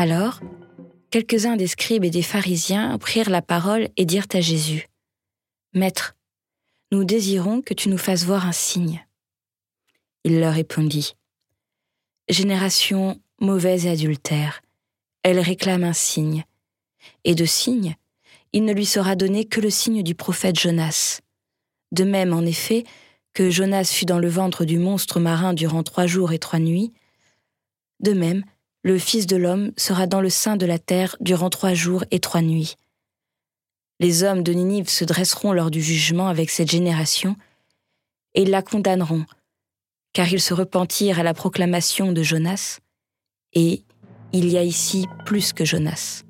Alors, quelques-uns des scribes et des pharisiens prirent la parole et dirent à Jésus, Maître, nous désirons que tu nous fasses voir un signe. Il leur répondit, Génération mauvaise et adultère, elle réclame un signe, et de signe, il ne lui sera donné que le signe du prophète Jonas. De même, en effet, que Jonas fut dans le ventre du monstre marin durant trois jours et trois nuits, de même, le Fils de l'homme sera dans le sein de la terre durant trois jours et trois nuits. Les hommes de Ninive se dresseront lors du jugement avec cette génération, et la condamneront, car ils se repentirent à la proclamation de Jonas, et il y a ici plus que Jonas.